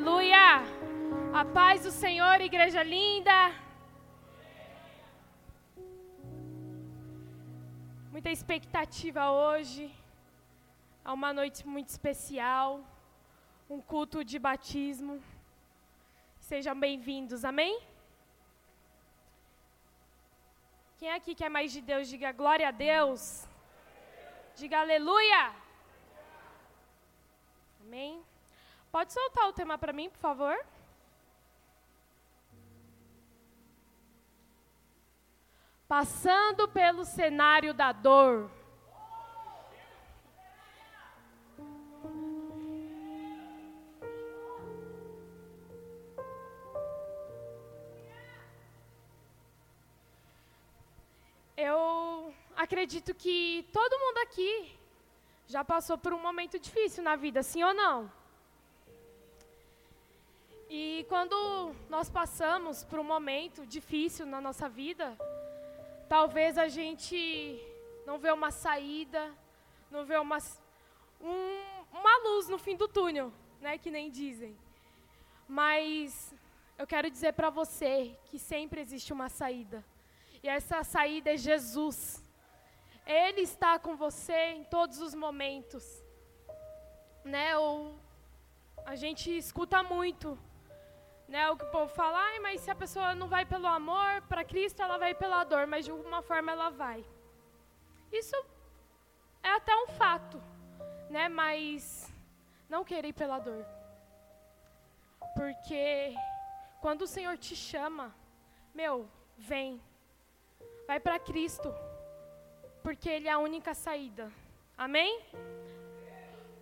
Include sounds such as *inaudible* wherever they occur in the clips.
Aleluia! A paz do Senhor, igreja linda. Muita expectativa hoje. Há uma noite muito especial. Um culto de batismo. Sejam bem-vindos, amém? Quem aqui quer mais de Deus, diga glória a Deus. Diga aleluia. Amém. Pode soltar o tema para mim, por favor? Passando pelo cenário da dor. Eu acredito que todo mundo aqui já passou por um momento difícil na vida, sim ou não? E quando nós passamos por um momento difícil na nossa vida, talvez a gente não vê uma saída, não vê uma, um, uma luz no fim do túnel, né, que nem dizem. Mas eu quero dizer para você que sempre existe uma saída. E essa saída é Jesus. Ele está com você em todos os momentos. Né? Ou a gente escuta muito né, o que o povo fala, Ai, mas se a pessoa não vai pelo amor para Cristo, ela vai pela dor, mas de alguma forma ela vai. Isso é até um fato, né, mas não querer ir pela dor. Porque quando o Senhor te chama, meu, vem. Vai para Cristo. Porque Ele é a única saída. Amém?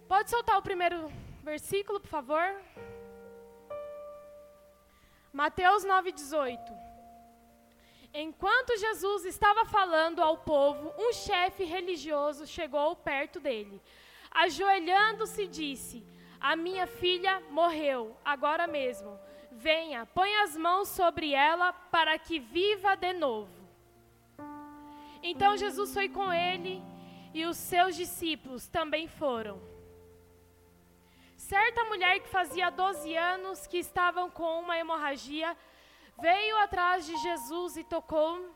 Pode soltar o primeiro versículo, por favor? Mateus 9,18. Enquanto Jesus estava falando ao povo, um chefe religioso chegou perto dele. Ajoelhando-se, disse: A minha filha morreu, agora mesmo. Venha, põe as mãos sobre ela para que viva de novo. Então Jesus foi com ele e os seus discípulos também foram. Certa mulher que fazia 12 anos que estavam com uma hemorragia veio atrás de Jesus e tocou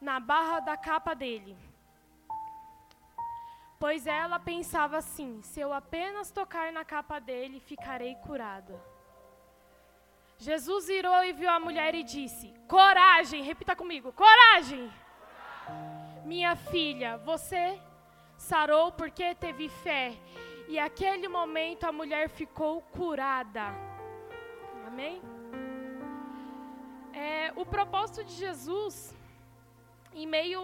na barra da capa dele. Pois ela pensava assim: se eu apenas tocar na capa dele, ficarei curada. Jesus virou e viu a mulher e disse: Coragem, repita comigo: Coragem! Minha filha, você sarou porque teve fé e aquele momento a mulher ficou curada. Amém? É, o propósito de Jesus, em meio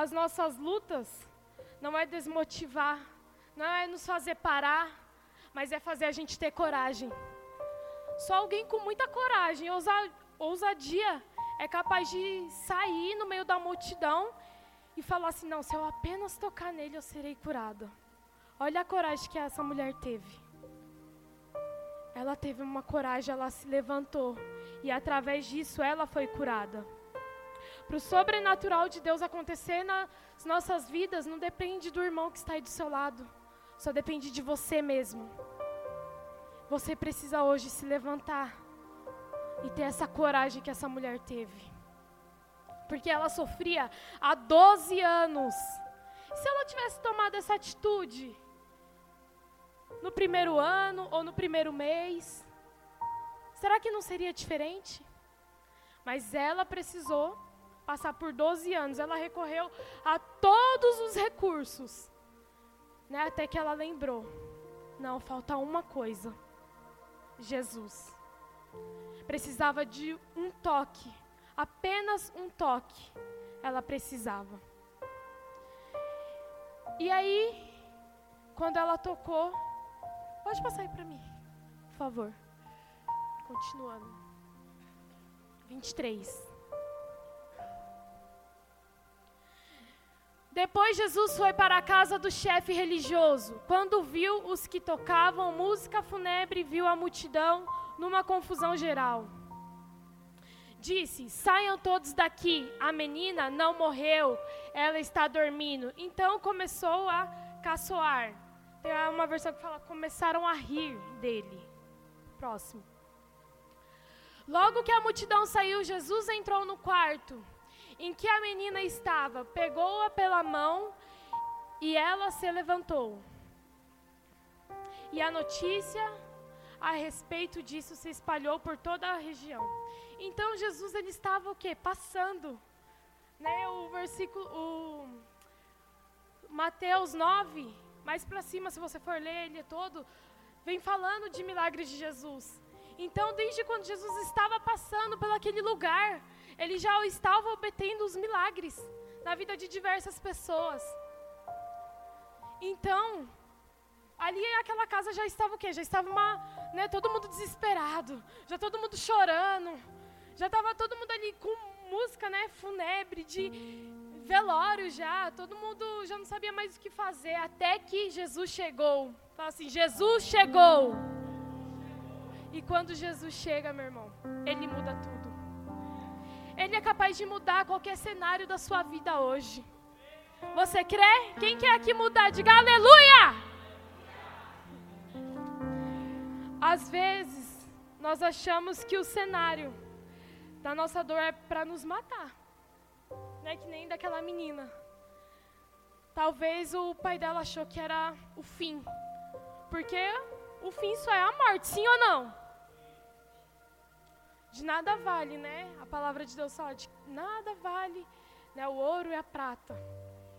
às nossas lutas, não é desmotivar, não é nos fazer parar, mas é fazer a gente ter coragem. Só alguém com muita coragem, ousa, ousadia, é capaz de sair no meio da multidão e falar assim: não, se eu apenas tocar nele, eu serei curada. Olha a coragem que essa mulher teve. Ela teve uma coragem, ela se levantou. E através disso ela foi curada. Para o sobrenatural de Deus acontecer nas nossas vidas, não depende do irmão que está aí do seu lado. Só depende de você mesmo. Você precisa hoje se levantar e ter essa coragem que essa mulher teve. Porque ela sofria há 12 anos. Se ela tivesse tomado essa atitude, no primeiro ano ou no primeiro mês? Será que não seria diferente? Mas ela precisou passar por 12 anos, ela recorreu a todos os recursos, né, até que ela lembrou: não, falta uma coisa. Jesus. Precisava de um toque, apenas um toque. Ela precisava. E aí, quando ela tocou, Pode passar aí para mim, por favor. Continuando. 23. Depois Jesus foi para a casa do chefe religioso. Quando viu os que tocavam música fúnebre, viu a multidão numa confusão geral. Disse: Saiam todos daqui, a menina não morreu, ela está dormindo. Então começou a caçoar. Tem uma versão que fala: começaram a rir dele. Próximo. Logo que a multidão saiu, Jesus entrou no quarto em que a menina estava, pegou-a pela mão e ela se levantou. E a notícia a respeito disso se espalhou por toda a região. Então Jesus ele estava o quê? Passando, né? O versículo o Mateus 9, mais para cima, se você for ler ele todo, vem falando de milagres de Jesus. Então, desde quando Jesus estava passando por aquele lugar, ele já estava obtendo os milagres na vida de diversas pessoas. Então, ali aquela casa já estava o quê? Já estava uma, né, todo mundo desesperado, já todo mundo chorando, já estava todo mundo ali com música, né, fúnebre de velório já, todo mundo já não sabia mais o que fazer, até que Jesus chegou. Fala assim: Jesus chegou. E quando Jesus chega, meu irmão, ele muda tudo. Ele é capaz de mudar qualquer cenário da sua vida hoje. Você crê? Quem quer aqui mudar? Diga aleluia! Às vezes, nós achamos que o cenário da nossa dor é para nos matar. Não é que nem daquela menina. Talvez o pai dela achou que era o fim. Porque o fim só é a morte, sim ou não? de nada vale, né? A palavra de Deus fala de nada vale, né? O ouro e a prata.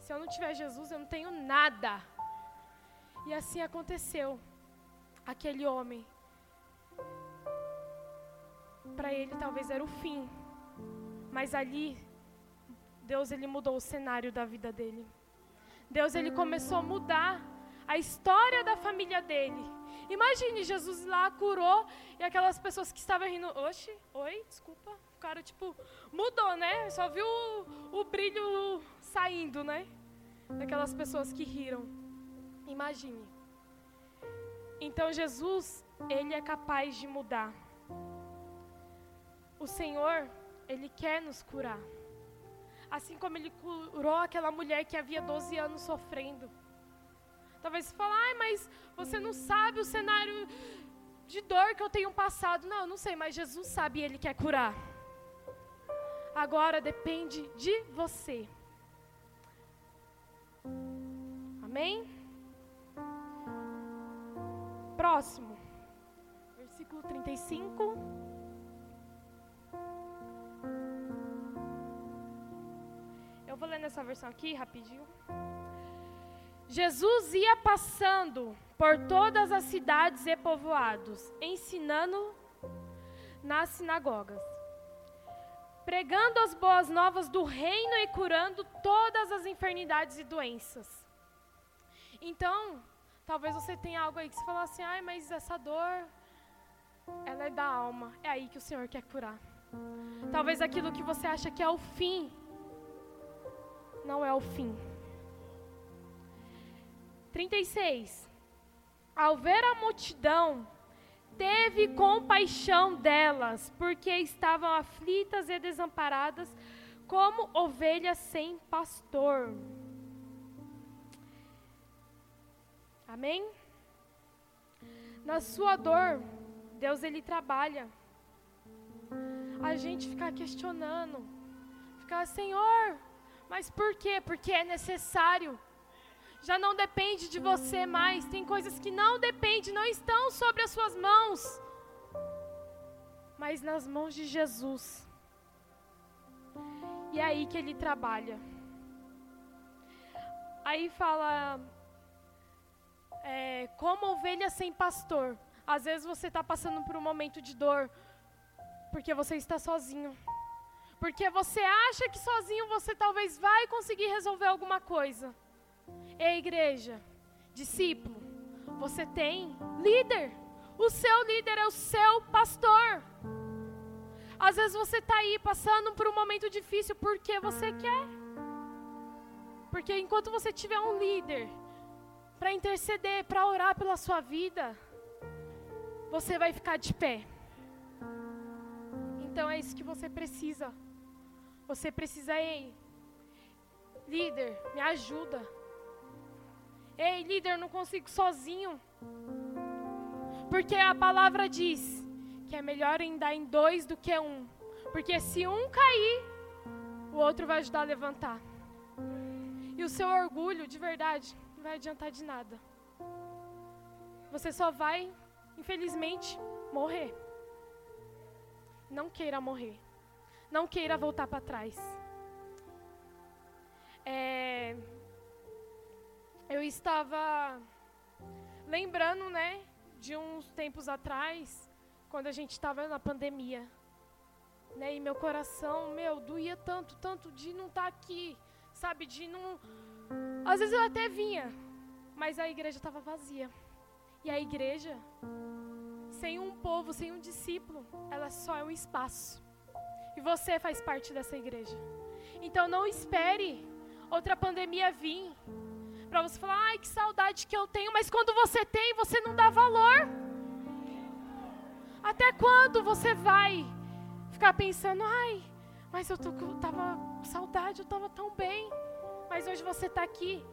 Se eu não tiver Jesus, eu não tenho nada. E assim aconteceu. Aquele homem, para ele talvez era o fim, mas ali Deus ele mudou o cenário da vida dele. Deus ele começou a mudar a história da família dele. Imagine, Jesus lá curou e aquelas pessoas que estavam rindo, oxe, oi, desculpa. O cara, tipo, mudou, né? Só viu o, o brilho saindo, né? Daquelas pessoas que riram. Imagine. Então, Jesus, Ele é capaz de mudar. O Senhor, Ele quer nos curar. Assim como Ele curou aquela mulher que havia 12 anos sofrendo. Talvez você fale, ai, mas você não sabe o cenário de dor que eu tenho passado. Não, eu não sei, mas Jesus sabe e Ele quer curar. Agora depende de você. Amém? Próximo. Versículo 35. Vou ler nessa versão aqui rapidinho. Jesus ia passando por todas as cidades e povoados, ensinando nas sinagogas, pregando as boas novas do reino e curando todas as enfermidades e doenças. Então, talvez você tenha algo aí que você fala assim: ai, mas essa dor, ela é da alma. É aí que o Senhor quer curar. Talvez aquilo que você acha que é o fim, não é o fim. 36. Ao ver a multidão, teve compaixão delas, porque estavam aflitas e desamparadas, como ovelhas sem pastor. Amém? Na sua dor, Deus ele trabalha. A gente ficar questionando, ficar, Senhor, mas por quê? Porque é necessário já não depende de você mais. Tem coisas que não dependem, não estão sobre as suas mãos, mas nas mãos de Jesus. E é aí que ele trabalha. Aí fala, é, como ovelha sem pastor. Às vezes você está passando por um momento de dor, porque você está sozinho. Porque você acha que sozinho você talvez vai conseguir resolver alguma coisa. Ei, igreja, discípulo, você tem líder. O seu líder é o seu pastor. Às vezes você está aí passando por um momento difícil porque você quer. Porque enquanto você tiver um líder para interceder, para orar pela sua vida, você vai ficar de pé. Então é isso que você precisa. Você precisa, ei, líder, me ajuda. Ei, líder, não consigo sozinho. Porque a palavra diz que é melhor andar em dois do que um. Porque se um cair, o outro vai ajudar a levantar. E o seu orgulho, de verdade, não vai adiantar de nada. Você só vai, infelizmente, morrer. Não queira morrer. Não queira voltar para trás. É, eu estava lembrando, né, de uns tempos atrás, quando a gente estava na pandemia. Né, e meu coração, meu, doía tanto, tanto de não estar tá aqui, sabe, de não. Às vezes eu até vinha, mas a igreja estava vazia. E a igreja, sem um povo, sem um discípulo, ela só é um espaço. E você faz parte dessa igreja. Então não espere outra pandemia vir para você falar, ai, que saudade que eu tenho, mas quando você tem, você não dá valor. Até quando você vai ficar pensando, ai, mas eu tô, tava com saudade, eu tava tão bem, mas hoje você está aqui.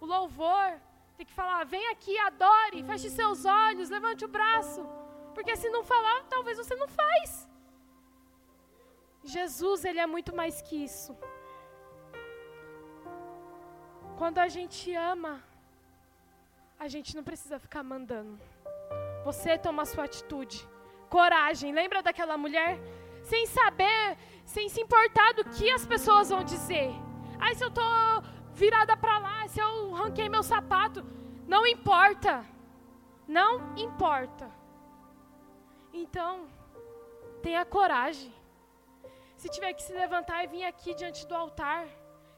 O louvor tem que falar, vem aqui, adore, feche seus olhos, levante o braço, porque se não falar, talvez você não faz. Jesus, ele é muito mais que isso. Quando a gente ama, a gente não precisa ficar mandando. Você toma a sua atitude. Coragem. Lembra daquela mulher? Sem saber, sem se importar do que as pessoas vão dizer. Aí se eu tô virada para lá, se eu ranquei meu sapato, não importa. Não importa. Então, tenha coragem. Se tiver que se levantar e vir aqui diante do altar,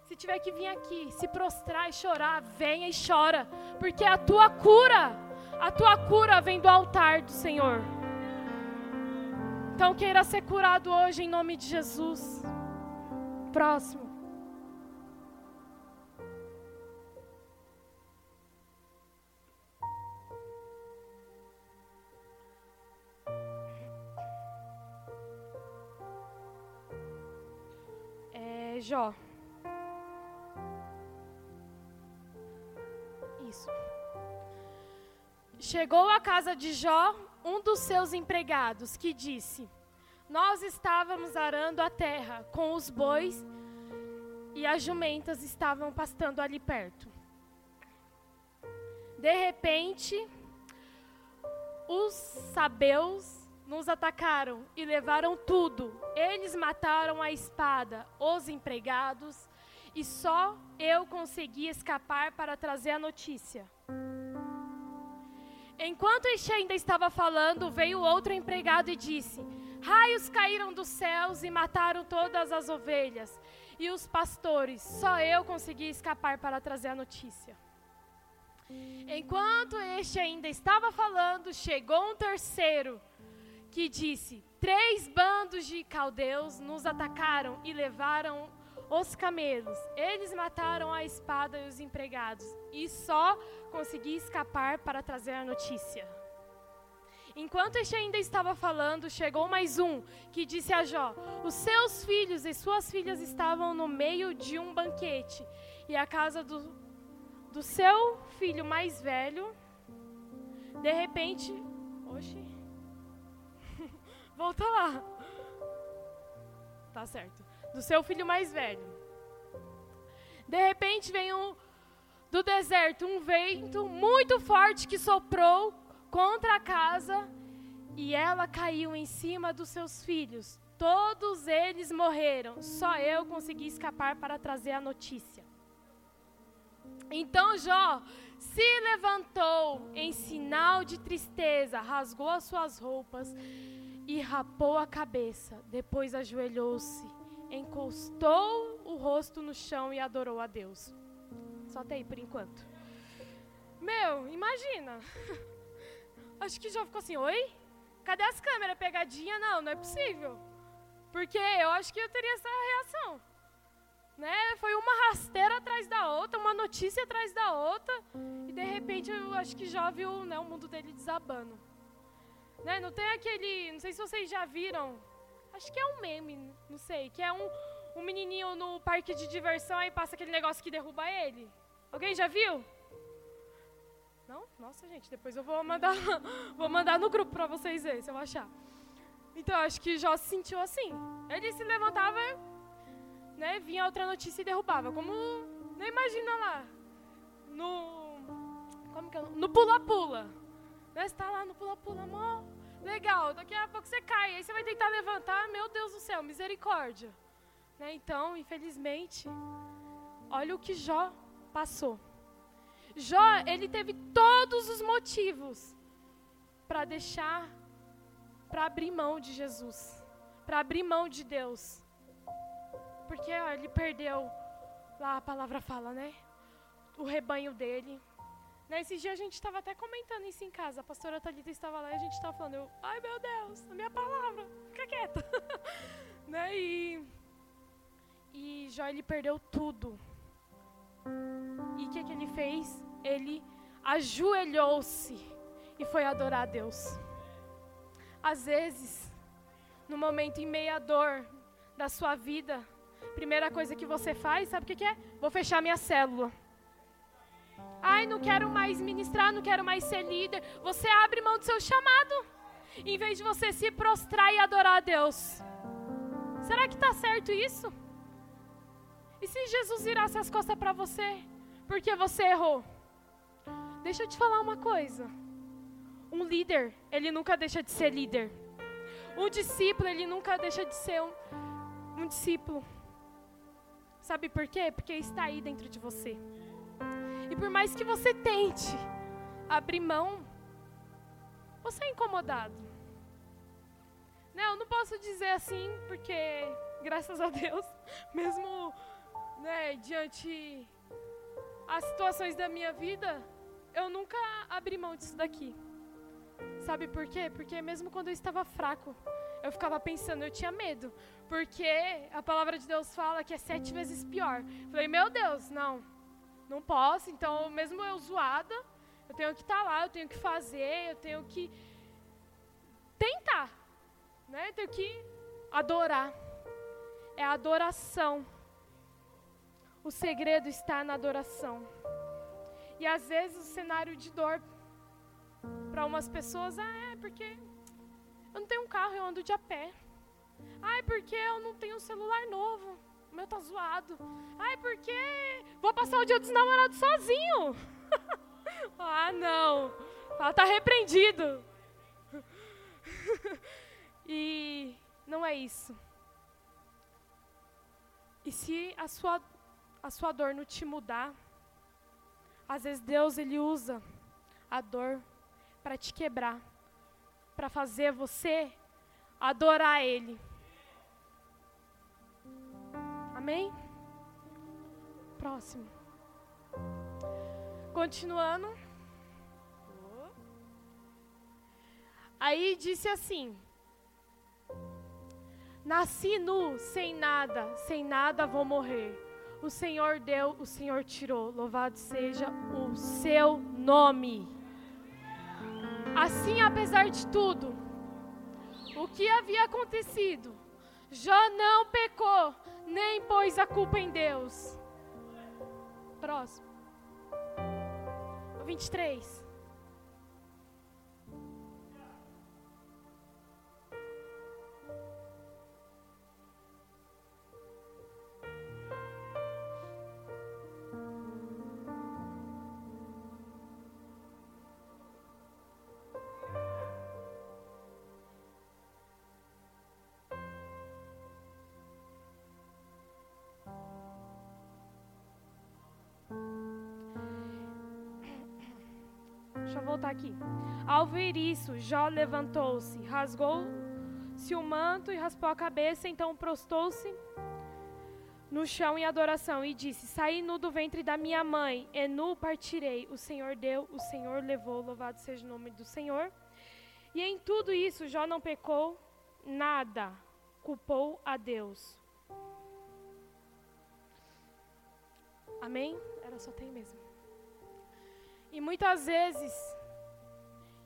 se tiver que vir aqui, se prostrar e chorar, venha e chora, porque a tua cura, a tua cura vem do altar do Senhor. Então queira ser curado hoje em nome de Jesus. Próximo. Jó. isso. Chegou à casa de Jó um dos seus empregados, que disse: Nós estávamos arando a terra com os bois e as jumentas estavam pastando ali perto. De repente, os sabeus nos atacaram e levaram tudo. Eles mataram a espada, os empregados e só eu consegui escapar para trazer a notícia. Enquanto este ainda estava falando, veio outro empregado e disse: Raios caíram dos céus e mataram todas as ovelhas e os pastores. Só eu consegui escapar para trazer a notícia. Enquanto este ainda estava falando, chegou um terceiro que disse: Três bandos de caldeus nos atacaram e levaram os camelos. Eles mataram a espada e os empregados, e só consegui escapar para trazer a notícia. Enquanto este ainda estava falando, chegou mais um que disse a Jó: Os seus filhos e suas filhas estavam no meio de um banquete, e a casa do, do seu filho mais velho, de repente. Oxi. Volta lá. Tá certo do seu filho mais velho. De repente vem um, do deserto um vento muito forte que soprou contra a casa e ela caiu em cima dos seus filhos. Todos eles morreram, só eu consegui escapar para trazer a notícia. Então Jó se levantou em sinal de tristeza, rasgou as suas roupas e rapou a cabeça. Depois ajoelhou-se encostou o rosto no chão e adorou a Deus. Só até aí por enquanto. Meu, imagina. *laughs* Acho que já ficou assim, oi? Cadê as câmeras? Pegadinha? Não, não é possível. Porque eu acho que eu teria essa reação. Né? Foi uma rasteira atrás da outra, uma notícia atrás da outra, e de repente eu acho que já viu né, o mundo dele desabando. Né? Não tem aquele, não sei se vocês já viram Acho que é um meme, não sei. Que é um, um menininho no parque de diversão e passa aquele negócio que derruba ele. Alguém já viu? Não? Nossa, gente, depois eu vou mandar, *laughs* vou mandar no grupo para vocês verem, se eu achar. Então acho que Jó se sentiu assim. Ele se levantava, né, vinha outra notícia e derrubava. Como, não imagina lá, no, como que é? No pula-pula. Você está lá no pula-pula, mó legal. Daqui a pouco você cai, aí você vai tentar levantar, meu Deus do céu, misericórdia. Né, então, infelizmente, olha o que Jó passou. Jó, ele teve todos os motivos para deixar, para abrir mão de Jesus, para abrir mão de Deus. Porque ó, ele perdeu, lá a palavra fala, né? O rebanho dele. Né, dia a gente estava até comentando isso em casa. A pastora Thalita estava lá e a gente estava falando, eu, ai meu Deus, a minha palavra, fica quieta. *laughs* né? E, e Jó ele perdeu tudo. E o que, que ele fez? Ele ajoelhou-se e foi adorar a Deus. Às vezes, no momento em meia dor da sua vida, primeira coisa que você faz, sabe o que, que é? Vou fechar minha célula. Ai, não quero mais ministrar, não quero mais ser líder. Você abre mão do seu chamado, em vez de você se prostrar e adorar a Deus. Será que está certo isso? E se Jesus virasse as costas para você, porque você errou? Deixa eu te falar uma coisa. Um líder, ele nunca deixa de ser líder. Um discípulo, ele nunca deixa de ser um, um discípulo. Sabe por quê? Porque está aí dentro de você. E por mais que você tente abrir mão, você é incomodado. Não, eu não posso dizer assim, porque, graças a Deus, *laughs* mesmo né, diante as situações da minha vida, eu nunca abri mão disso daqui. Sabe por quê? Porque mesmo quando eu estava fraco, eu ficava pensando, eu tinha medo. Porque a palavra de Deus fala que é sete vezes pior. Falei, meu Deus, não, não posso. Então, mesmo eu zoada, eu tenho que estar tá lá, eu tenho que fazer, eu tenho que tentar. Né? Eu tenho que adorar. É a adoração. O segredo está na adoração. E às vezes o cenário de dor para umas pessoas ah, é porque eu não tenho um carro, eu ando de a pé. Ai, porque eu não tenho um celular novo. Meu tá zoado. Ai, porque vou passar o dia dos namorados sozinho. *laughs* ah, não. Ela tá repreendido. *laughs* e não é isso. E se a sua, a sua dor não te mudar, às vezes Deus ele usa a dor para te quebrar, para fazer você adorar Ele. Amém? Próximo. Continuando. Aí disse assim: Nasci nu, sem nada, sem nada vou morrer. O Senhor deu, o Senhor tirou. Louvado seja o seu nome. Assim, apesar de tudo, o que havia acontecido, Jó não pecou, nem pôs a culpa em Deus. Próximo. 23. Deixa eu voltar aqui. Ao ver isso, Jó levantou-se, rasgou-se o manto e raspou a cabeça, então prostou-se no chão em adoração e disse: Saí nu do ventre da minha mãe, e nu partirei. O Senhor deu, o Senhor levou, louvado seja o nome do Senhor. E em tudo isso, Jó não pecou nada, culpou a Deus. Amém? Era só tem mesmo. E muitas vezes,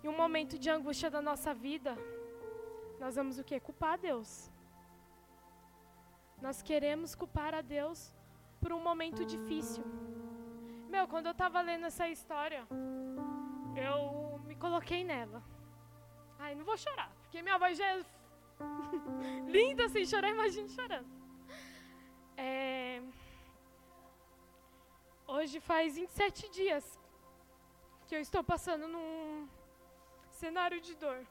em um momento de angústia da nossa vida, nós vamos o quê? Culpar a Deus. Nós queremos culpar a Deus por um momento difícil. Meu, quando eu estava lendo essa história, eu me coloquei nela. Ai, não vou chorar, porque minha voz já é *laughs* Linda sem chorar, imagine chorando. É... Hoje faz 27 dias que eu estou passando num cenário de dor.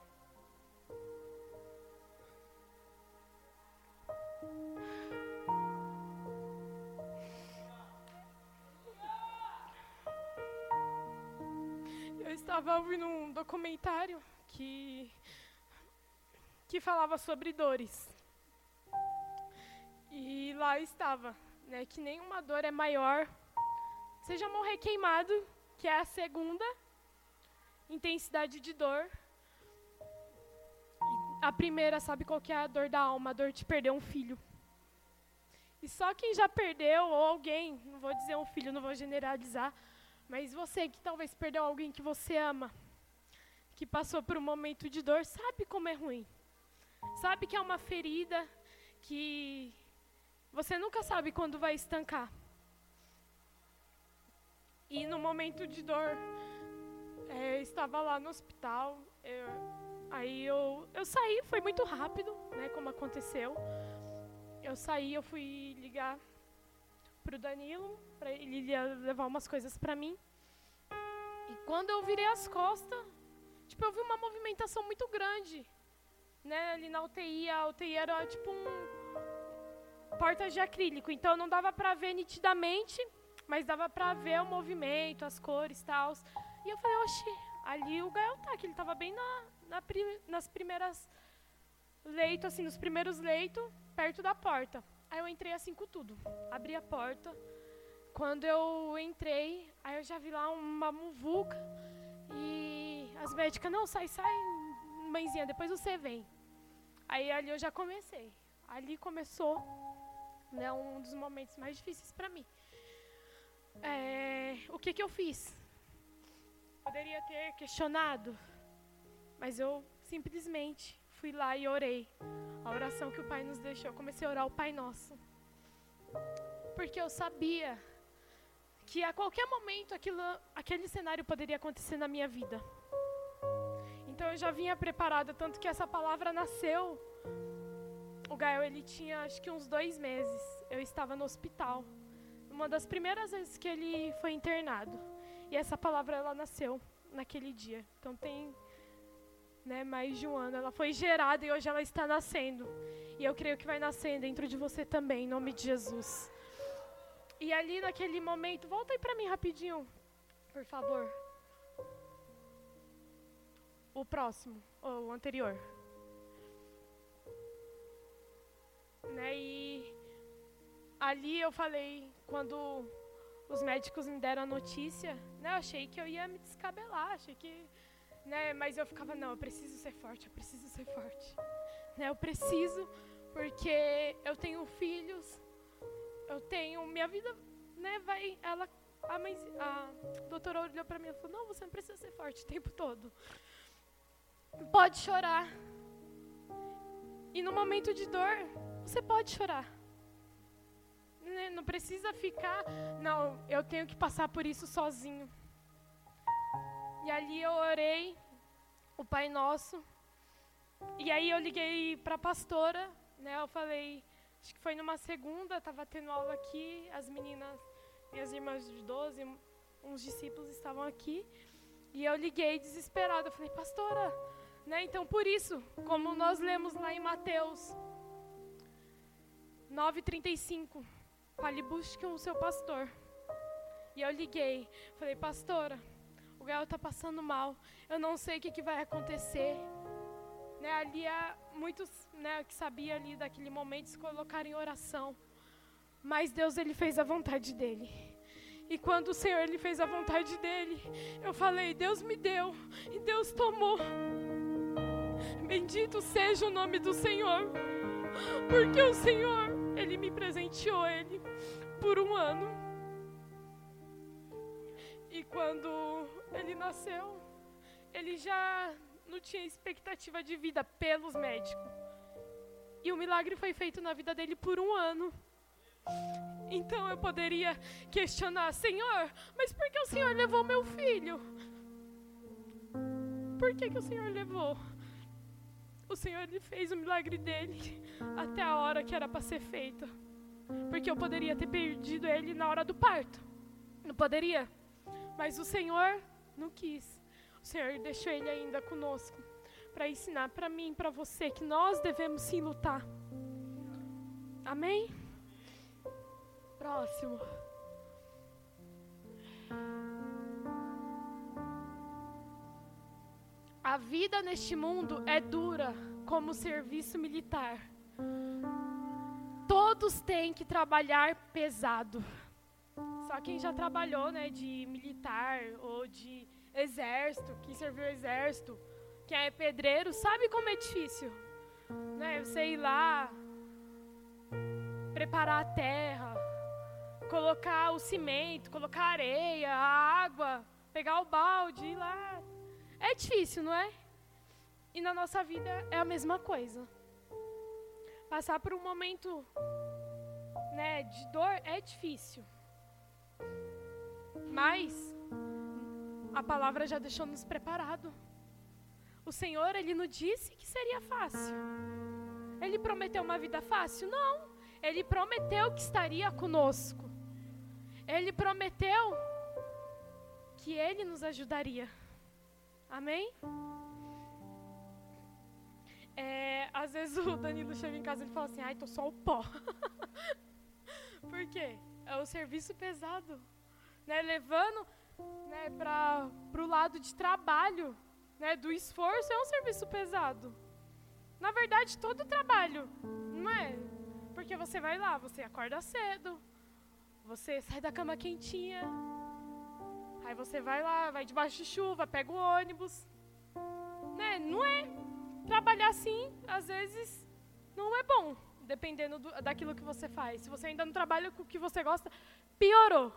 Eu estava ouvindo um documentário que que falava sobre dores. E lá estava, né, que nenhuma dor é maior. Seja morrer queimado, que é a segunda intensidade de dor. A primeira, sabe qual que é a dor da alma? A dor de perder um filho. E só quem já perdeu, ou alguém, não vou dizer um filho, não vou generalizar, mas você que talvez perdeu alguém que você ama, que passou por um momento de dor, sabe como é ruim. Sabe que é uma ferida que você nunca sabe quando vai estancar. E no momento de dor, é, estava lá no hospital. Aí eu, eu saí, foi muito rápido, né, como aconteceu. Eu saí, eu fui ligar pro Danilo, para ele levar umas coisas para mim. E quando eu virei as costas, tipo, eu vi uma movimentação muito grande né, ali na UTI, a UTI era tipo um portas de acrílico, então não dava para ver nitidamente, mas dava para ver o movimento, as cores, tal. E eu falei, oxi, ali o Gael tá, que ele estava bem na, na nas primeiras leitos, assim, nos primeiros leitos, perto da porta. Aí eu entrei assim com tudo, abri a porta. Quando eu entrei, aí eu já vi lá uma muvuca e as médicas, não, sai, sai, mãezinha, depois você vem. Aí ali eu já comecei. Ali começou né, um dos momentos mais difíceis para mim. É, o que, que eu fiz? Poderia ter questionado, mas eu simplesmente fui lá e orei. A oração que o Pai nos deixou, eu comecei a orar o Pai Nosso. Porque eu sabia que a qualquer momento aquilo, aquele cenário poderia acontecer na minha vida. Então eu já vinha preparada, tanto que essa palavra nasceu. O Gael, ele tinha acho que uns dois meses. Eu estava no hospital. Uma das primeiras vezes que ele foi internado. E essa palavra, ela nasceu naquele dia. Então tem né, mais de um ano. Ela foi gerada e hoje ela está nascendo. E eu creio que vai nascer dentro de você também, em nome de Jesus. E ali naquele momento, volta aí para mim rapidinho, por favor o próximo, ou o anterior. Né, e ali eu falei, quando os médicos me deram a notícia, né, eu achei que eu ia me descabelar, achei que, né, mas eu ficava, não, eu preciso ser forte, eu preciso ser forte. Né, eu preciso, porque eu tenho filhos, eu tenho, minha vida, né, vai, ela, a, mãe, a doutora olhou para mim e falou, não, você não precisa ser forte o tempo todo. Pode chorar. E no momento de dor, você pode chorar. Né, não precisa ficar, não, eu tenho que passar por isso sozinho. E ali eu orei o Pai Nosso. E aí eu liguei para a pastora, né? Eu falei, acho que foi numa segunda, estava tendo aula aqui, as meninas, minhas irmãs de 12, uns discípulos estavam aqui. E eu liguei desesperada, eu falei, pastora, né? Então, por isso, como nós lemos lá em Mateus 9,35, fale, busque o seu pastor. E eu liguei, falei, pastora, o Gael está passando mal, eu não sei o que, que vai acontecer. Né, ali, há muitos né, que sabiam ali daquele momento se colocaram em oração. Mas Deus, Ele fez a vontade dEle. E quando o Senhor Ele fez a vontade dEle, eu falei, Deus me deu, e Deus tomou. Bendito seja o nome do Senhor, porque o Senhor, Ele me presenteou Ele por um ano. E quando ele nasceu, ele já não tinha expectativa de vida pelos médicos. E o milagre foi feito na vida dele por um ano. Então eu poderia questionar, Senhor, mas por que o Senhor levou meu filho? Por que, que o Senhor levou? o Senhor ele fez o milagre dele até a hora que era para ser feito. Porque eu poderia ter perdido ele na hora do parto. Não poderia. Mas o Senhor não quis. O Senhor deixou ele ainda conosco para ensinar para mim, para você que nós devemos sim lutar. Amém? Próximo. A vida neste mundo é dura como serviço militar. Todos têm que trabalhar pesado. Só quem já trabalhou, né, de militar ou de exército, quem serviu exército, quem é pedreiro, sabe como é difícil. Né? Você ir lá, preparar a terra, colocar o cimento, colocar a areia, a água, pegar o balde, ir lá, é difícil, não é? E na nossa vida é a mesma coisa. Passar por um momento né, de dor é difícil. Mas a palavra já deixou nos preparado. O Senhor, ele não disse que seria fácil. Ele prometeu uma vida fácil? Não. Ele prometeu que estaria conosco. Ele prometeu que ele nos ajudaria. Amém? É, às vezes o Danilo chega em casa e fala assim, ai, tô só o pó. *laughs* Por quê? É o serviço pesado. Né? Levando né, para o lado de trabalho, né, do esforço, é um serviço pesado. Na verdade, todo trabalho, não é? Porque você vai lá, você acorda cedo, você sai da cama quentinha, Aí você vai lá, vai debaixo de chuva, pega o ônibus. Né? Não é. Trabalhar assim, às vezes, não é bom, dependendo do, daquilo que você faz. Se você ainda não trabalha com o que você gosta, piorou.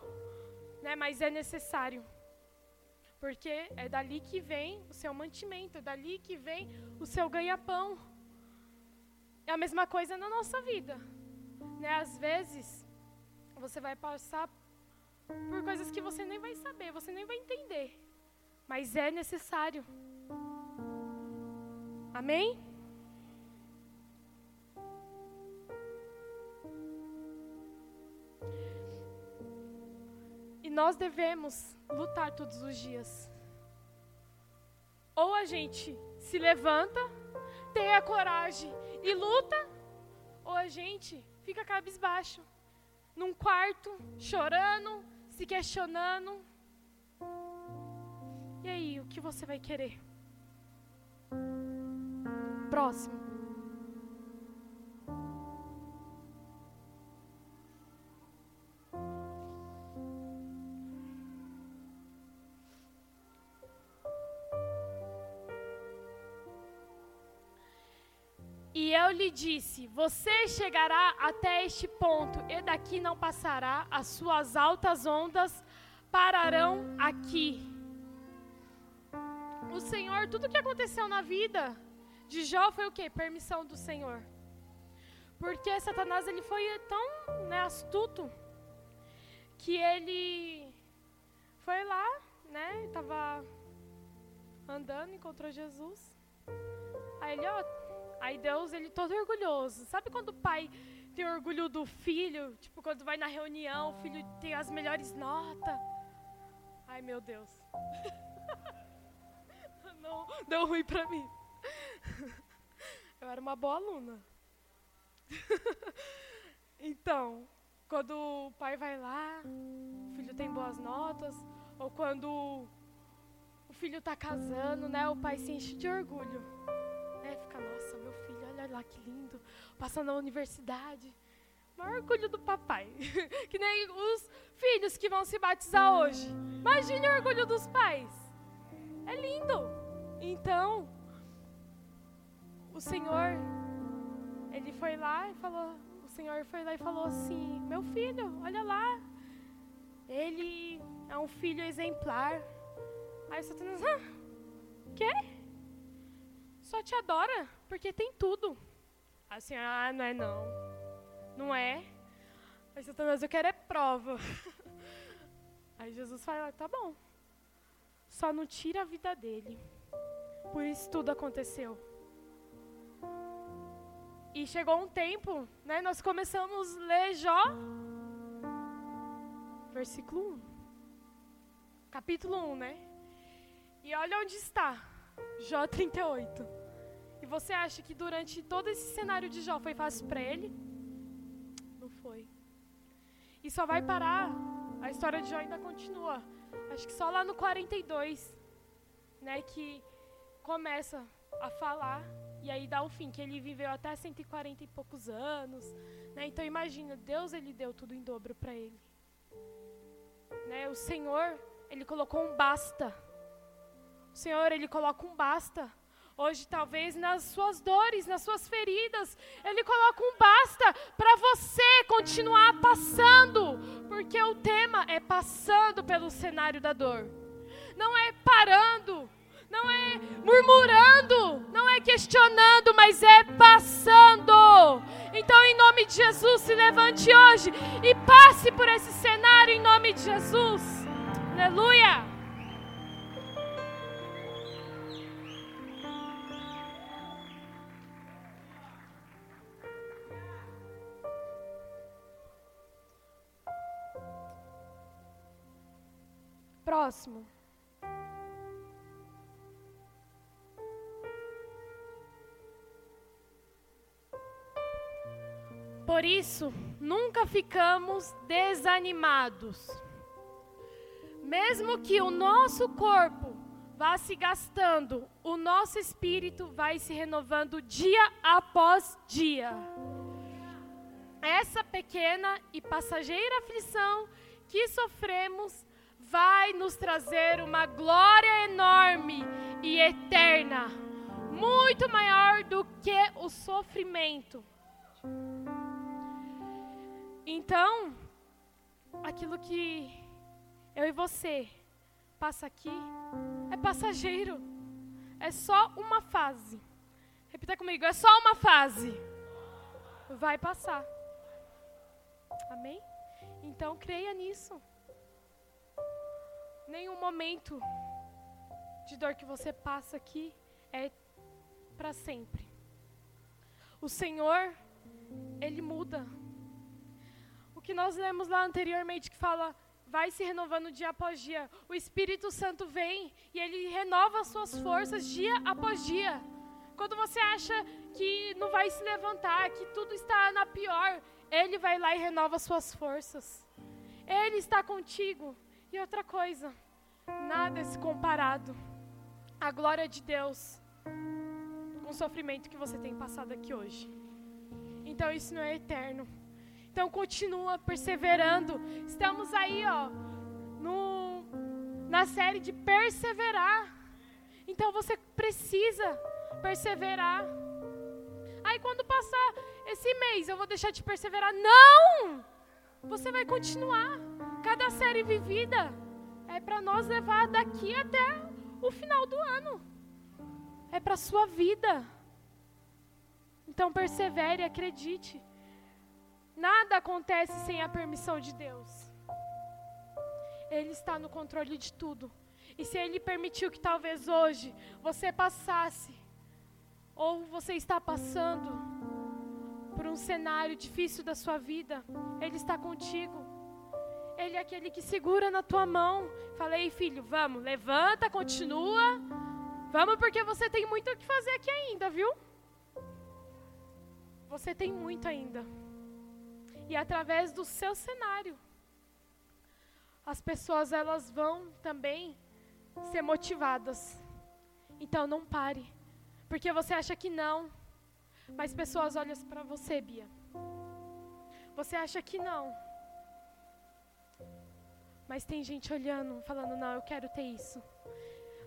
Né? Mas é necessário. Porque é dali que vem o seu mantimento, é dali que vem o seu ganha-pão. É a mesma coisa na nossa vida. Né? Às vezes, você vai passar por coisas que você nem vai saber, você nem vai entender. Mas é necessário. Amém? E nós devemos lutar todos os dias. Ou a gente se levanta, tem a coragem e luta, ou a gente fica cabisbaixo, num quarto, chorando, se questionando. E aí, o que você vai querer? Próximo. E eu lhe disse: Você chegará até este ponto, e daqui não passará, as suas altas ondas pararão aqui. O Senhor, tudo que aconteceu na vida de Jó foi o quê? Permissão do Senhor. Porque Satanás ele foi tão né, astuto que ele foi lá, né? Estava andando, encontrou Jesus. Aí ele, ó, Aí Deus, ele todo orgulhoso. Sabe quando o pai tem orgulho do filho? Tipo, quando vai na reunião, o filho tem as melhores notas. Ai, meu Deus. *laughs* Não, deu ruim pra mim. *laughs* Eu era uma boa aluna. *laughs* Então, quando o pai vai lá, o filho tem boas notas, ou quando o filho está casando, né, o pai se enche de orgulho né? Fica, nossa, meu filho, olha lá que lindo, passando na universidade. O maior orgulho do papai. *laughs* que nem os filhos que vão se batizar hoje. Imagine o orgulho dos pais. É lindo. Então, o Senhor, ele foi lá e falou, o Senhor foi lá e falou assim: "Meu filho, olha lá. Ele é um filho exemplar." Aí o Satanás, ah, quê? só te adora porque tem tudo. Assim, ah, não é não. Não é. Aí Satanás, eu quero é prova. *laughs* Aí Jesus fala, tá bom. Só não tira a vida dele. Por isso tudo aconteceu. E chegou um tempo, né? Nós começamos a ler Jó, versículo 1. Capítulo 1, né? E olha onde está. Jó 38. E você acha que durante todo esse cenário de Jó foi fácil para ele? Não foi. E só vai parar. A história de Jó ainda continua. Acho que só lá no 42, né, que começa a falar e aí dá o fim, que ele viveu até 140 e poucos anos, né? Então imagina, Deus ele deu tudo em dobro para ele. Né? O Senhor, ele colocou um basta. O Senhor, ele coloca um basta. Hoje, talvez nas suas dores, nas suas feridas, Ele coloca um basta para você continuar passando, porque o tema é passando pelo cenário da dor, não é parando, não é murmurando, não é questionando, mas é passando. Então, em nome de Jesus, se levante hoje e passe por esse cenário em nome de Jesus. Aleluia. Próximo. Por isso, nunca ficamos desanimados. Mesmo que o nosso corpo vá se gastando, o nosso espírito vai se renovando dia após dia. Essa pequena e passageira aflição que sofremos vai nos trazer uma glória enorme e eterna, muito maior do que o sofrimento. Então, aquilo que eu e você passa aqui é passageiro. É só uma fase. Repita comigo, é só uma fase. Vai passar. Amém? Então creia nisso. Nenhum momento de dor que você passa aqui é para sempre. O Senhor, Ele muda que nós lemos lá anteriormente, que fala, vai se renovando dia após dia. O Espírito Santo vem e ele renova as suas forças dia após dia. Quando você acha que não vai se levantar, que tudo está na pior, ele vai lá e renova as suas forças. Ele está contigo. E outra coisa, nada é se comparado à glória de Deus com o sofrimento que você tem passado aqui hoje. Então isso não é eterno. Então continua perseverando. Estamos aí, ó, no, na série de perseverar. Então você precisa perseverar. Aí quando passar esse mês, eu vou deixar de perseverar. Não! Você vai continuar. Cada série vivida é para nós levar daqui até o final do ano. É para sua vida. Então persevere, acredite. Nada acontece sem a permissão de Deus. Ele está no controle de tudo. E se Ele permitiu que talvez hoje você passasse, ou você está passando por um cenário difícil da sua vida, Ele está contigo. Ele é aquele que segura na tua mão. Falei, filho, vamos, levanta, continua. Vamos, porque você tem muito o que fazer aqui ainda, viu? Você tem muito ainda e através do seu cenário. As pessoas elas vão também ser motivadas. Então não pare, porque você acha que não, mas pessoas olham para você, Bia. Você acha que não. Mas tem gente olhando, falando: "Não, eu quero ter isso".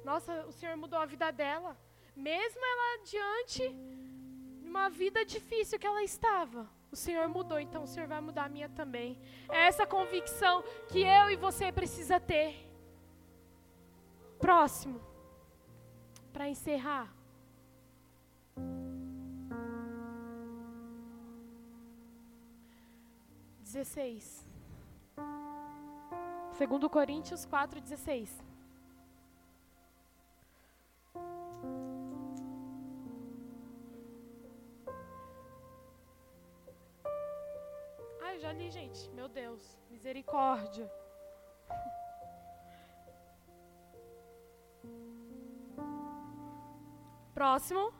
Nossa, o Senhor mudou a vida dela, mesmo ela diante de uma vida difícil que ela estava. O Senhor mudou, então o Senhor vai mudar a minha também. É essa convicção que eu e você precisa ter. Próximo. Para encerrar. Dezesseis. Segundo Coríntios 4, 16. Já ali, gente. Meu Deus, misericórdia. Próximo.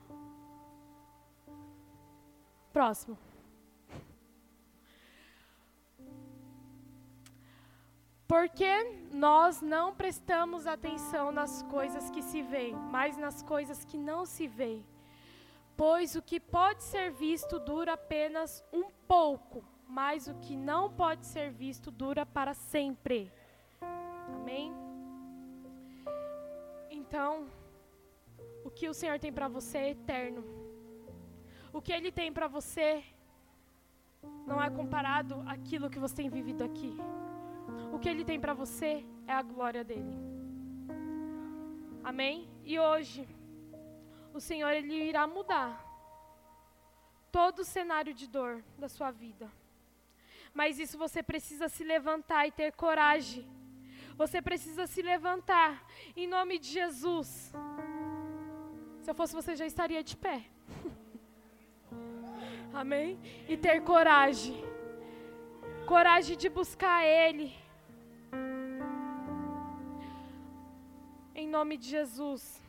Próximo. Porque nós não prestamos atenção nas coisas que se veem, mas nas coisas que não se veem. Pois o que pode ser visto dura apenas um pouco, mas o que não pode ser visto dura para sempre. Amém? Então, o que o Senhor tem para você é eterno. O que Ele tem para você não é comparado àquilo que você tem vivido aqui. O que Ele tem para você é a glória dele. Amém? E hoje, o Senhor Ele irá mudar todo o cenário de dor da sua vida. Mas isso você precisa se levantar e ter coragem. Você precisa se levantar em nome de Jesus. Se eu fosse você, já estaria de pé. *laughs* Amém? E ter coragem. Coragem de buscar Ele. Em nome de Jesus.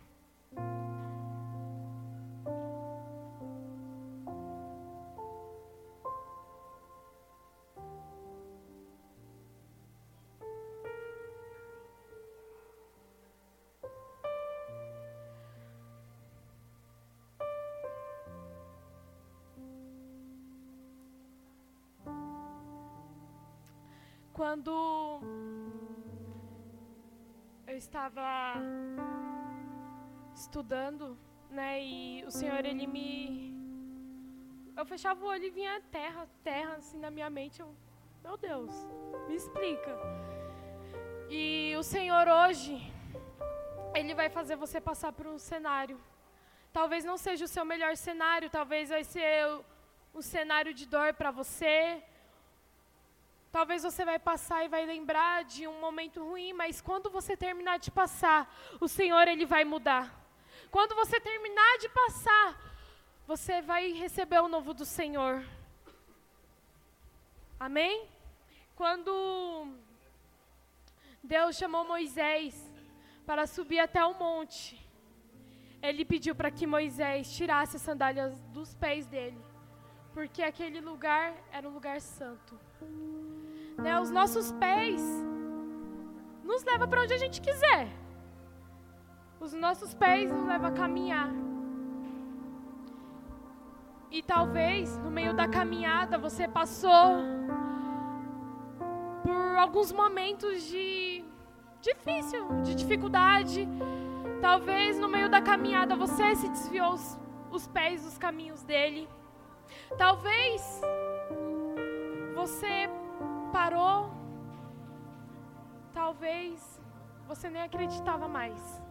Quando eu estava estudando, né, e o Senhor ele me eu fechava o olho e vinha terra, terra assim na minha mente, eu, meu Deus, me explica. E o Senhor hoje ele vai fazer você passar por um cenário. Talvez não seja o seu melhor cenário, talvez vai ser um cenário de dor para você, Talvez você vai passar e vai lembrar de um momento ruim, mas quando você terminar de passar, o Senhor ele vai mudar. Quando você terminar de passar, você vai receber o novo do Senhor. Amém? Quando Deus chamou Moisés para subir até o monte, ele pediu para que Moisés tirasse as sandálias dos pés dele, porque aquele lugar era um lugar santo. Né? Os nossos pés nos levam para onde a gente quiser. Os nossos pés nos levam a caminhar. E talvez no meio da caminhada você passou por alguns momentos de difícil, de dificuldade. Talvez no meio da caminhada você se desviou os, os pés dos caminhos dele. Talvez você parou, talvez você nem acreditava mais.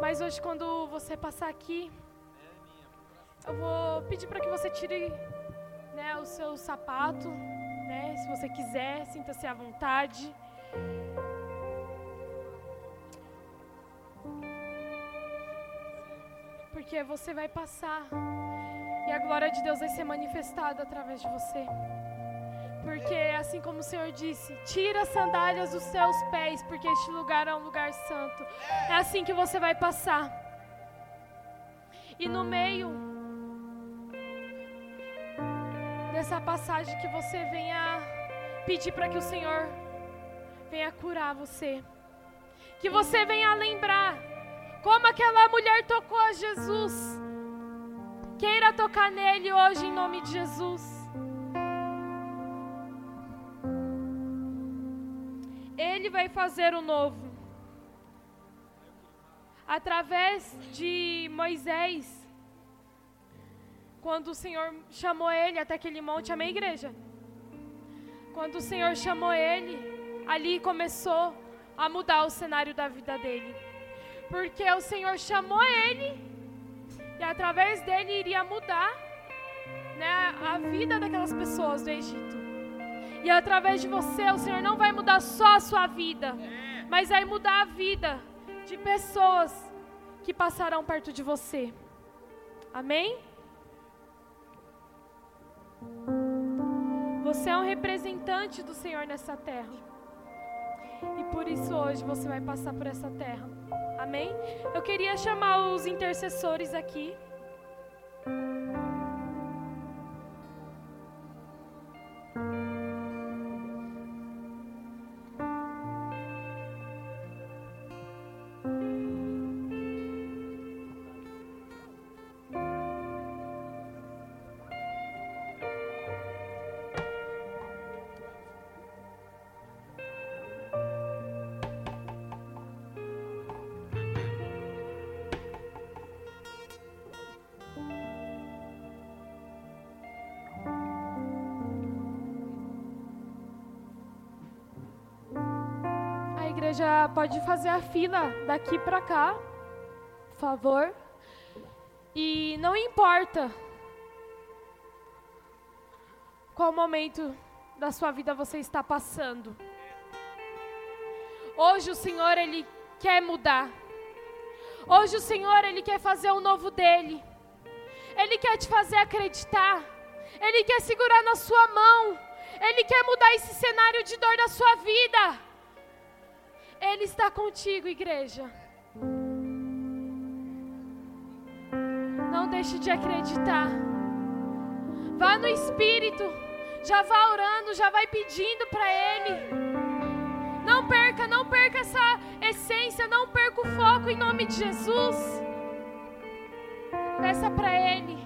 Mas hoje, quando você passar aqui, eu vou pedir para que você tire né, o seu sapato, né, se você quiser, sinta-se à vontade. Porque você vai passar e a glória de Deus vai ser manifestada através de você. Porque, assim como o Senhor disse, tira as sandálias dos seus pés, porque este lugar é um lugar santo. É assim que você vai passar. E no meio dessa passagem, que você venha pedir para que o Senhor venha curar você. Que você venha lembrar como aquela mulher tocou a Jesus Queira tocar nele hoje em nome de Jesus. Ele vai fazer o novo. Através de Moisés, quando o Senhor chamou ele até aquele monte, amém, igreja? Quando o Senhor chamou ele, ali começou a mudar o cenário da vida dele. Porque o Senhor chamou ele e através dele iria mudar né, a vida daquelas pessoas do Egito. E através de você, o Senhor não vai mudar só a sua vida, mas vai mudar a vida de pessoas que passarão perto de você. Amém? Você é um representante do Senhor nessa terra. E por isso hoje você vai passar por essa terra. Amém? Eu queria chamar os intercessores aqui. Pode fazer a fila daqui para cá, por favor. E não importa qual momento da sua vida você está passando. Hoje o Senhor ele quer mudar. Hoje o Senhor ele quer fazer o novo dele. Ele quer te fazer acreditar. Ele quer segurar na sua mão. Ele quer mudar esse cenário de dor da sua vida. Ele está contigo, igreja. Não deixe de acreditar. Vá no Espírito. Já vá orando, já vai pedindo para Ele. Não perca, não perca essa essência, não perca o foco em nome de Jesus. Peça para Ele.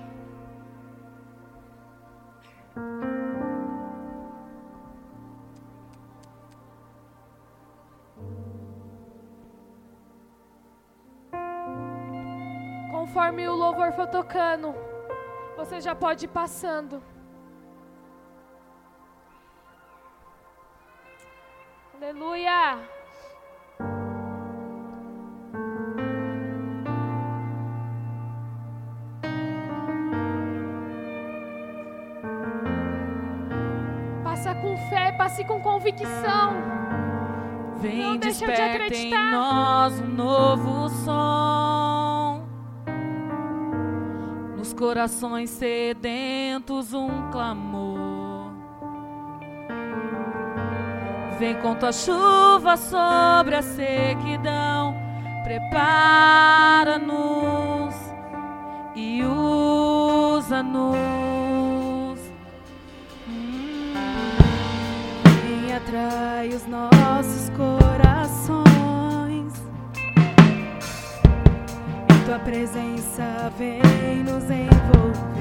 Conforme o louvor for tocando, você já pode ir passando. Aleluia. Passa com fé, passe com convicção. Vem, Não deixa de acreditar. em nós um novo corações sedentos um clamor. Vem com tua chuva sobre a sequidão, prepara-nos e usa-nos. Hum. Vem atrai os nossos Tua presença vem nos envolver.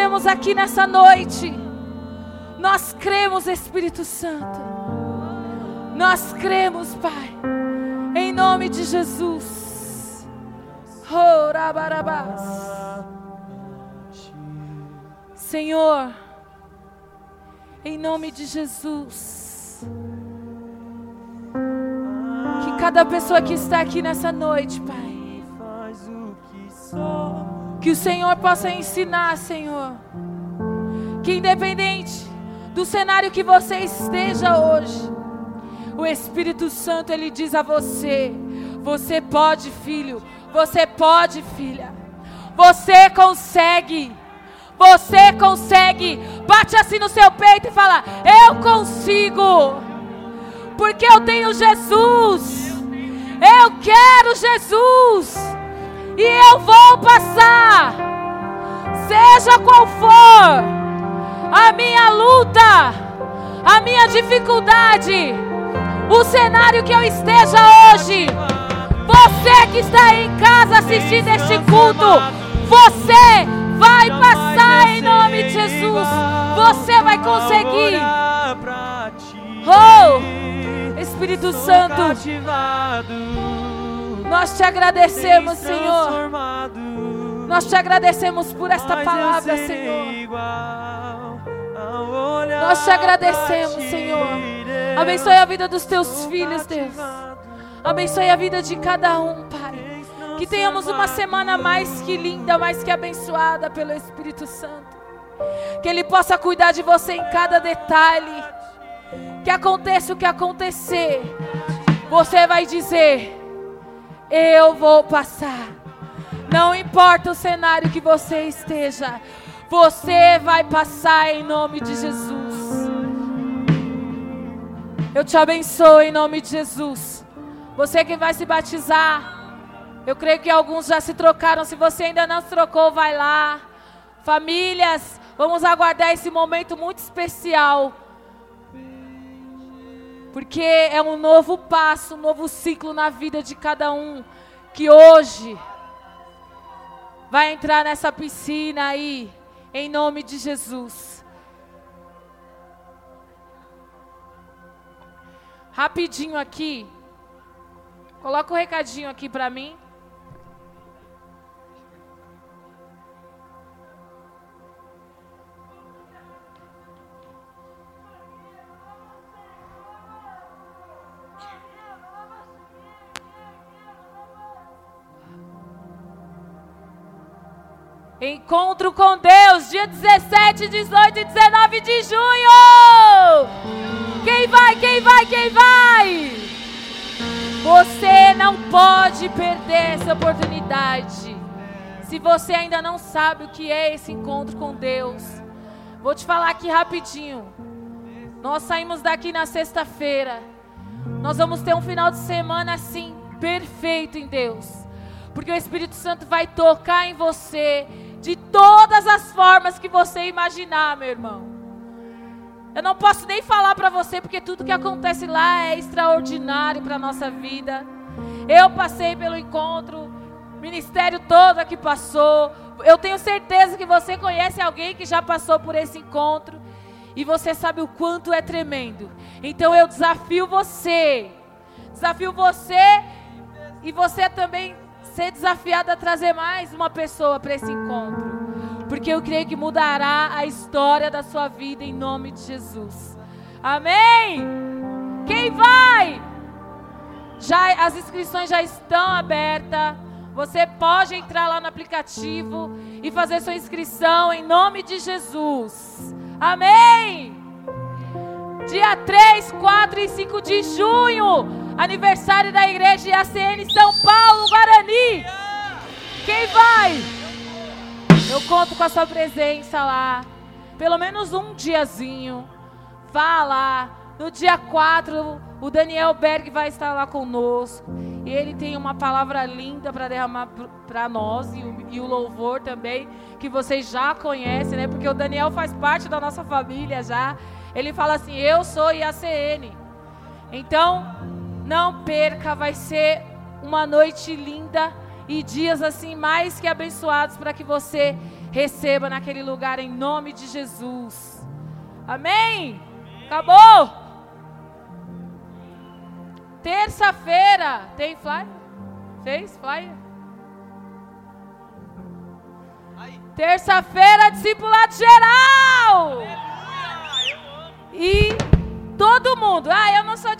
Vivemos aqui nessa noite. Nós cremos, Espírito Santo. Nós cremos, Pai, em nome de Jesus. Oh. Senhor, em nome de Jesus. Que cada pessoa que está aqui nessa noite, Pai, que o Senhor possa ensinar, Senhor. Que independente do cenário que você esteja hoje, o Espírito Santo ele diz a você: você pode, filho, você pode, filha. Você consegue. Você consegue. Bate assim no seu peito e fala: Eu consigo. Porque eu tenho Jesus. Eu quero Jesus. E eu vou passar. Seja qual for a minha luta, a minha dificuldade, o cenário que eu esteja hoje. Você que está aí em casa assistindo este culto, você vai passar em nome de Jesus. Você vai conseguir. Oh, Espírito Santo, nós te agradecemos, Senhor. Nós te agradecemos por esta palavra, Senhor. Nós te agradecemos, Senhor. Abençoe a vida dos teus filhos, Deus. Abençoe a vida de cada um, Pai. Que tenhamos uma semana mais que linda, mais que abençoada pelo Espírito Santo. Que Ele possa cuidar de você em cada detalhe. Que aconteça o que acontecer, você vai dizer: Eu vou passar. Não importa o cenário que você esteja, você vai passar em nome de Jesus. Eu te abençoo em nome de Jesus. Você que vai se batizar, eu creio que alguns já se trocaram. Se você ainda não se trocou, vai lá. Famílias, vamos aguardar esse momento muito especial. Porque é um novo passo, um novo ciclo na vida de cada um. Que hoje vai entrar nessa piscina aí, em nome de Jesus. Rapidinho aqui. Coloca o recadinho aqui para mim. Encontro com Deus, dia 17, 18 e 19 de junho. Quem vai, quem vai, quem vai? Você não pode perder essa oportunidade. Se você ainda não sabe o que é esse encontro com Deus, vou te falar aqui rapidinho. Nós saímos daqui na sexta-feira. Nós vamos ter um final de semana assim, perfeito em Deus. Porque o Espírito Santo vai tocar em você de todas as formas que você imaginar, meu irmão. Eu não posso nem falar para você porque tudo que acontece lá é extraordinário para nossa vida. Eu passei pelo encontro, ministério todo aqui passou. Eu tenho certeza que você conhece alguém que já passou por esse encontro e você sabe o quanto é tremendo. Então eu desafio você, desafio você e você também ser desafiado a trazer mais uma pessoa para esse encontro. Porque eu creio que mudará a história da sua vida em nome de Jesus. Amém? Quem vai? Já as inscrições já estão abertas. Você pode entrar lá no aplicativo e fazer sua inscrição em nome de Jesus. Amém? Dia 3, 4 e 5 de junho, Aniversário da igreja IACN São Paulo, Guarani. Quem vai? Eu conto com a sua presença lá. Pelo menos um diazinho. Vá lá. No dia 4, o Daniel Berg vai estar lá conosco. E ele tem uma palavra linda para derramar para nós e o, e o, louvor também, que vocês já conhecem, né? Porque o Daniel faz parte da nossa família já. Ele fala assim: Eu sou IACN. Então, não perca, vai ser uma noite linda e dias assim mais que abençoados para que você receba naquele lugar em nome de Jesus. Amém? Acabou? Terça-feira tem flyer? Fez flyer? Terça-feira, discipulado geral!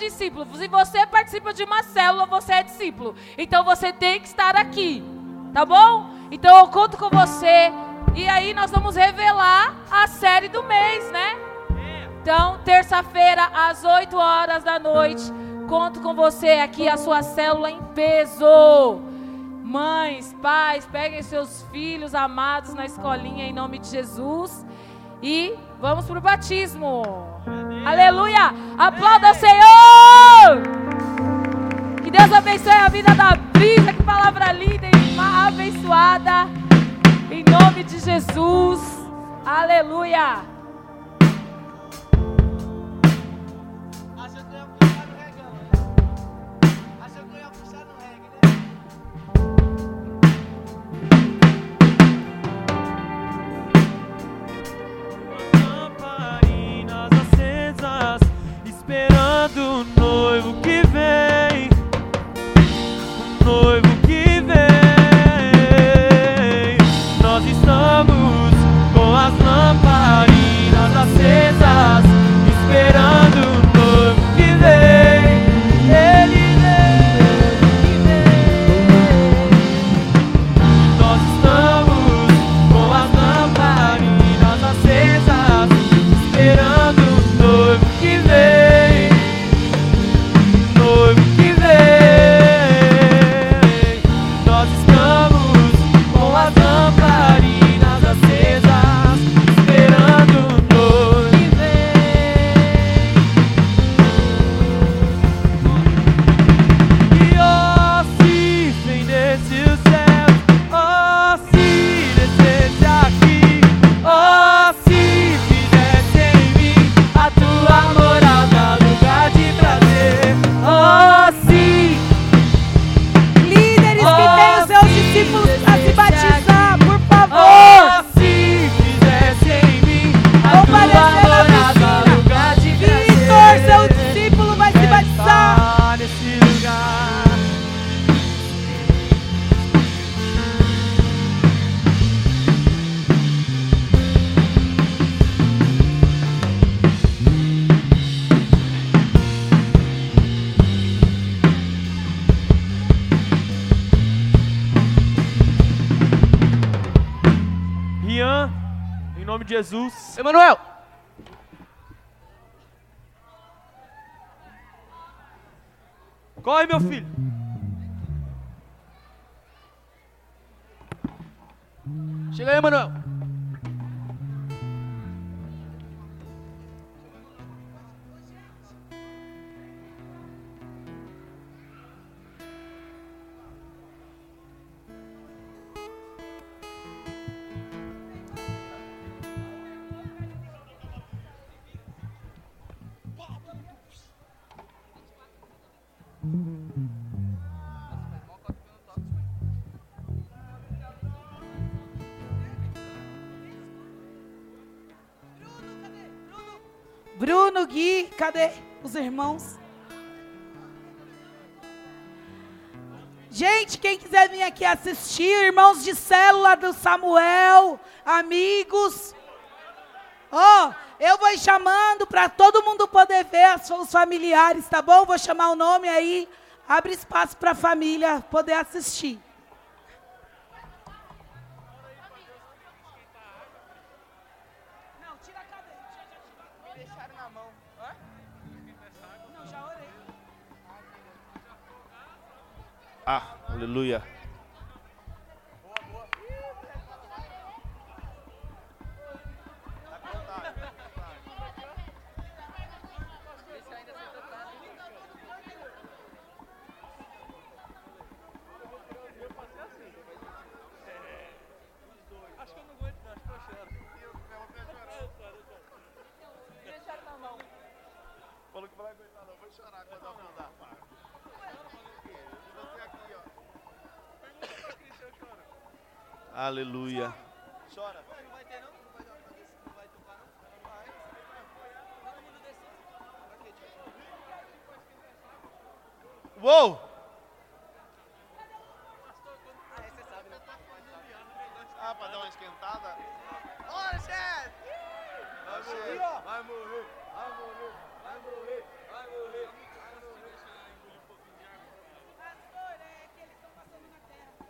Discípulo. Se você participa de uma célula, você é discípulo. Então você tem que estar aqui. Tá bom? Então eu conto com você. E aí nós vamos revelar a série do mês, né? Então, terça-feira, às 8 horas da noite, conto com você aqui, a sua célula em peso. Mães, pais, peguem seus filhos amados na escolinha em nome de Jesus. E vamos para o batismo. Aleluia! Aplauda o Senhor! Que Deus abençoe a vida da Brisa. Que palavra linda e abençoada. Em nome de Jesus. Aleluia! De Jesus. Emanuel! Corre, meu filho. Chega aí, Emanuel! Cadê os irmãos? Gente, quem quiser vir aqui assistir, irmãos de célula do Samuel, amigos. Ó, eu vou chamando para todo mundo poder ver os familiares, tá bom? Vou chamar o nome aí, abre espaço para a família poder assistir. Ah, aleluia. Quê, tio? Uou! Ah, esse você sabe, pra dar uma esquentada? Bora, chefe! Vai morrer, vai morrer, vai morrer, vai morrer.